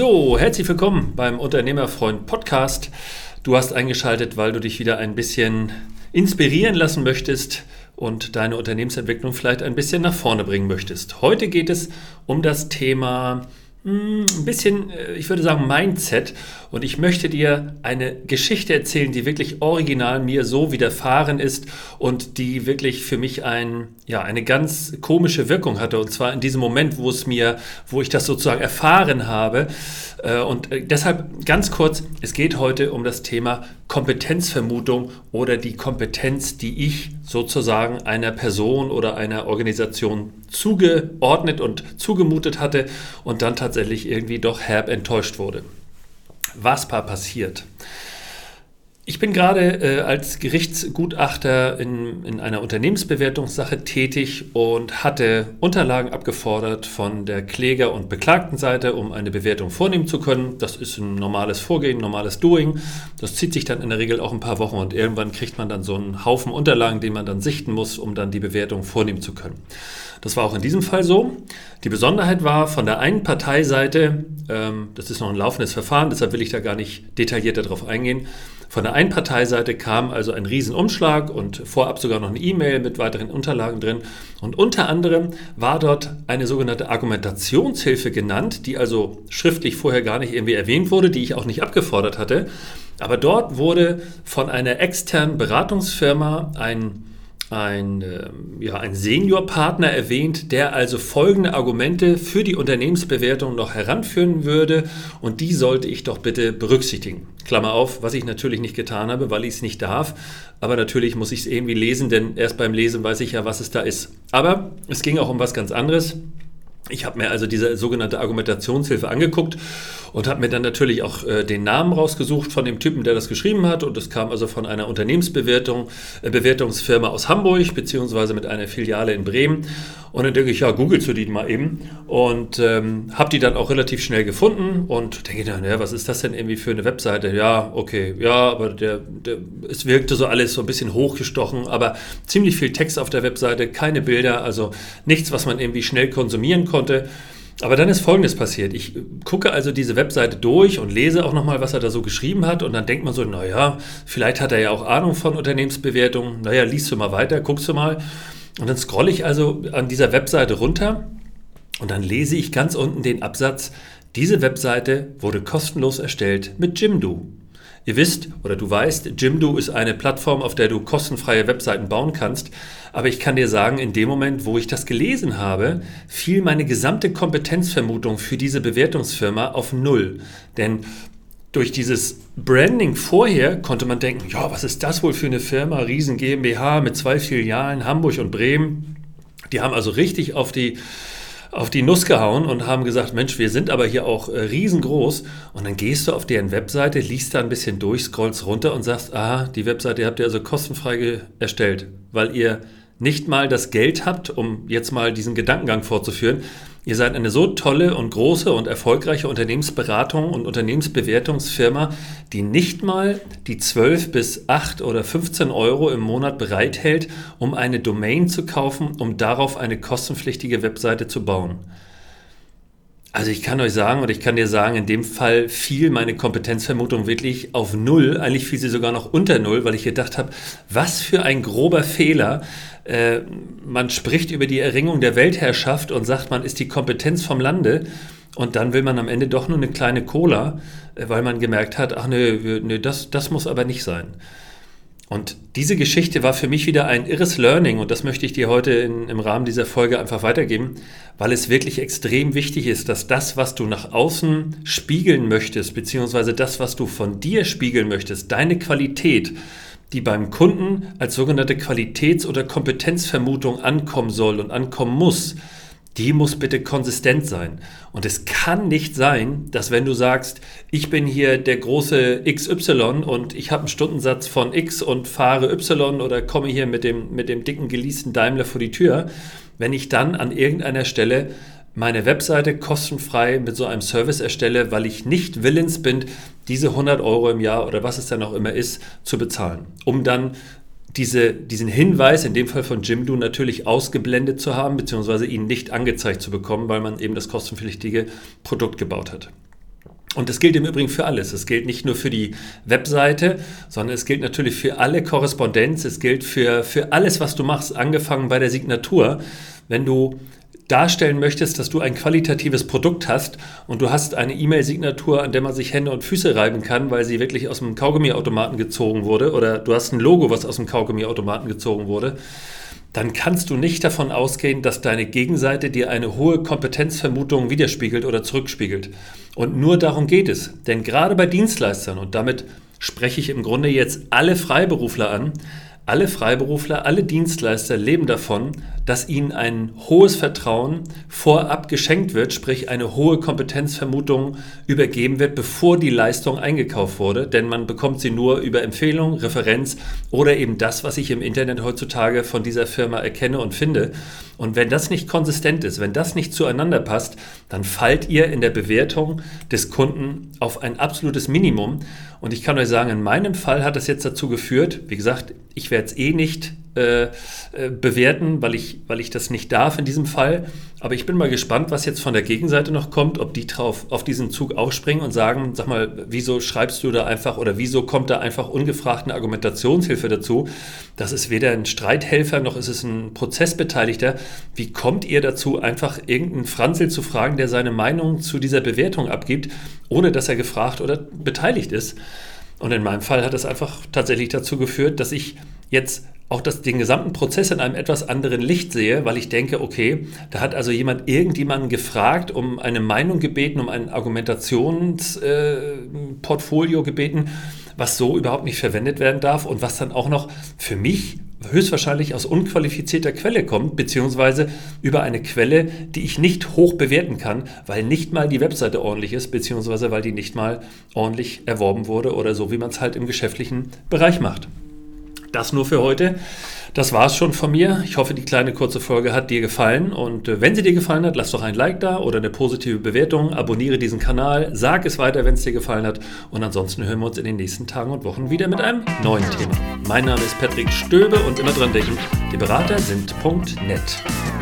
So, herzlich willkommen beim Unternehmerfreund Podcast. Du hast eingeschaltet, weil du dich wieder ein bisschen inspirieren lassen möchtest und deine Unternehmensentwicklung vielleicht ein bisschen nach vorne bringen möchtest. Heute geht es um das Thema ein bisschen, äh, ich würde sagen, Mindset. Und ich möchte dir eine Geschichte erzählen, die wirklich original mir so widerfahren ist und die wirklich für mich ein, ja, eine ganz komische Wirkung hatte. Und zwar in diesem Moment, wo es mir, wo ich das sozusagen erfahren habe. Äh, und äh, deshalb ganz kurz, es geht heute um das Thema Kompetenzvermutung oder die Kompetenz, die ich sozusagen einer Person oder einer Organisation zugeordnet und zugemutet hatte und dann tatsächlich irgendwie doch herb enttäuscht wurde. Was passiert? Ich bin gerade äh, als Gerichtsgutachter in, in einer Unternehmensbewertungssache tätig und hatte Unterlagen abgefordert von der Kläger- und Beklagtenseite, um eine Bewertung vornehmen zu können. Das ist ein normales Vorgehen, normales Doing. Das zieht sich dann in der Regel auch ein paar Wochen und irgendwann kriegt man dann so einen Haufen Unterlagen, den man dann sichten muss, um dann die Bewertung vornehmen zu können. Das war auch in diesem Fall so. Die Besonderheit war von der einen Parteiseite, ähm, das ist noch ein laufendes Verfahren, deshalb will ich da gar nicht detaillierter darauf eingehen, von der Einparteiseite kam also ein Riesenumschlag und vorab sogar noch eine E-Mail mit weiteren Unterlagen drin. Und unter anderem war dort eine sogenannte Argumentationshilfe genannt, die also schriftlich vorher gar nicht irgendwie erwähnt wurde, die ich auch nicht abgefordert hatte. Aber dort wurde von einer externen Beratungsfirma ein ein, ähm, ja, ein Seniorpartner erwähnt, der also folgende Argumente für die Unternehmensbewertung noch heranführen würde und die sollte ich doch bitte berücksichtigen. Klammer auf, was ich natürlich nicht getan habe, weil ich es nicht darf, aber natürlich muss ich es irgendwie lesen, denn erst beim Lesen weiß ich ja, was es da ist. Aber es ging auch um was ganz anderes. Ich habe mir also diese sogenannte Argumentationshilfe angeguckt und habe mir dann natürlich auch äh, den Namen rausgesucht von dem Typen, der das geschrieben hat. Und es kam also von einer Unternehmensbewertung, äh, Bewertungsfirma aus Hamburg, beziehungsweise mit einer Filiale in Bremen. Und dann denke ich, ja, googelst du die mal eben. Und ähm, habe die dann auch relativ schnell gefunden und denke dann, ja, was ist das denn irgendwie für eine Webseite? Ja, okay, ja, aber der, der, es wirkte so alles so ein bisschen hochgestochen, aber ziemlich viel Text auf der Webseite, keine Bilder, also nichts, was man irgendwie schnell konsumieren konnte. Aber dann ist Folgendes passiert. Ich gucke also diese Webseite durch und lese auch nochmal, was er da so geschrieben hat. Und dann denkt man so, naja, vielleicht hat er ja auch Ahnung von Unternehmensbewertungen. Naja, liest du mal weiter, guckst du mal. Und dann scrolle ich also an dieser Webseite runter und dann lese ich ganz unten den Absatz, diese Webseite wurde kostenlos erstellt mit Jimdo. Ihr wisst oder du weißt, Jimdo ist eine Plattform, auf der du kostenfreie Webseiten bauen kannst. Aber ich kann dir sagen, in dem Moment, wo ich das gelesen habe, fiel meine gesamte Kompetenzvermutung für diese Bewertungsfirma auf Null. Denn durch dieses Branding vorher konnte man denken, ja, was ist das wohl für eine Firma? Riesen GmbH mit zwei Filialen, Hamburg und Bremen. Die haben also richtig auf die auf die Nuss gehauen und haben gesagt, Mensch, wir sind aber hier auch äh, riesengroß. Und dann gehst du auf deren Webseite, liest da ein bisschen durch, scrollst runter und sagst, aha, die Webseite habt ihr also kostenfrei erstellt, weil ihr nicht mal das Geld habt, um jetzt mal diesen Gedankengang fortzuführen. Ihr seid eine so tolle und große und erfolgreiche Unternehmensberatung und Unternehmensbewertungsfirma, die nicht mal die 12 bis 8 oder 15 Euro im Monat bereithält, um eine Domain zu kaufen, um darauf eine kostenpflichtige Webseite zu bauen. Also ich kann euch sagen, oder ich kann dir sagen, in dem Fall fiel meine Kompetenzvermutung wirklich auf Null. Eigentlich fiel sie sogar noch unter Null, weil ich gedacht habe, was für ein grober Fehler. Äh, man spricht über die Erringung der Weltherrschaft und sagt, man ist die Kompetenz vom Lande. Und dann will man am Ende doch nur eine kleine Cola, äh, weil man gemerkt hat, ach nö, nö das, das muss aber nicht sein. Und diese Geschichte war für mich wieder ein irres Learning und das möchte ich dir heute in, im Rahmen dieser Folge einfach weitergeben, weil es wirklich extrem wichtig ist, dass das, was du nach außen spiegeln möchtest, beziehungsweise das, was du von dir spiegeln möchtest, deine Qualität, die beim Kunden als sogenannte Qualitäts- oder Kompetenzvermutung ankommen soll und ankommen muss, die muss bitte konsistent sein. Und es kann nicht sein, dass wenn du sagst, ich bin hier der große XY und ich habe einen Stundensatz von X und fahre Y oder komme hier mit dem, mit dem dicken geleasten Daimler vor die Tür, wenn ich dann an irgendeiner Stelle meine Webseite kostenfrei mit so einem Service erstelle, weil ich nicht willens bin, diese 100 Euro im Jahr oder was es dann auch immer ist, zu bezahlen, um dann diese, diesen Hinweis, in dem Fall von Jimdo, natürlich ausgeblendet zu haben, beziehungsweise ihn nicht angezeigt zu bekommen, weil man eben das kostenpflichtige Produkt gebaut hat. Und das gilt im Übrigen für alles. Es gilt nicht nur für die Webseite, sondern es gilt natürlich für alle Korrespondenz. Es gilt für, für alles, was du machst, angefangen bei der Signatur. Wenn du darstellen möchtest, dass du ein qualitatives Produkt hast und du hast eine E-Mail-Signatur, an der man sich Hände und Füße reiben kann, weil sie wirklich aus dem Kaugummiautomaten gezogen wurde, oder du hast ein Logo, was aus dem Kaugummiautomaten gezogen wurde, dann kannst du nicht davon ausgehen, dass deine Gegenseite dir eine hohe Kompetenzvermutung widerspiegelt oder zurückspiegelt. Und nur darum geht es. Denn gerade bei Dienstleistern, und damit spreche ich im Grunde jetzt alle Freiberufler an, alle Freiberufler, alle Dienstleister leben davon, dass ihnen ein hohes Vertrauen vorab geschenkt wird, sprich eine hohe Kompetenzvermutung übergeben wird, bevor die Leistung eingekauft wurde. Denn man bekommt sie nur über Empfehlung, Referenz oder eben das, was ich im Internet heutzutage von dieser Firma erkenne und finde. Und wenn das nicht konsistent ist, wenn das nicht zueinander passt, dann fallt ihr in der Bewertung des Kunden auf ein absolutes Minimum. Und ich kann euch sagen, in meinem Fall hat es jetzt dazu geführt, wie gesagt, ich werde es eh nicht äh, äh, bewerten, weil ich, weil ich das nicht darf in diesem Fall. Aber ich bin mal gespannt, was jetzt von der Gegenseite noch kommt, ob die drauf auf diesen Zug aufspringen und sagen, sag mal, wieso schreibst du da einfach oder wieso kommt da einfach ungefragt eine Argumentationshilfe dazu? Das ist weder ein Streithelfer noch ist es ein Prozessbeteiligter. Wie kommt ihr dazu, einfach irgendeinen Franzel zu fragen, der seine Meinung zu dieser Bewertung abgibt, ohne dass er gefragt oder beteiligt ist? Und in meinem Fall hat es einfach tatsächlich dazu geführt, dass ich jetzt auch das, den gesamten Prozess in einem etwas anderen Licht sehe, weil ich denke, okay, da hat also jemand irgendjemanden gefragt, um eine Meinung gebeten, um ein Argumentationsportfolio äh, gebeten, was so überhaupt nicht verwendet werden darf und was dann auch noch für mich höchstwahrscheinlich aus unqualifizierter Quelle kommt, beziehungsweise über eine Quelle, die ich nicht hoch bewerten kann, weil nicht mal die Webseite ordentlich ist, beziehungsweise weil die nicht mal ordentlich erworben wurde oder so, wie man es halt im geschäftlichen Bereich macht. Das nur für heute. Das war es schon von mir. Ich hoffe, die kleine kurze Folge hat dir gefallen. Und äh, wenn sie dir gefallen hat, lass doch ein Like da oder eine positive Bewertung. Abonniere diesen Kanal. Sag es weiter, wenn es dir gefallen hat. Und ansonsten hören wir uns in den nächsten Tagen und Wochen wieder mit einem neuen Thema. Mein Name ist Patrick Stöbe und immer dran denken, die Berater sind.net.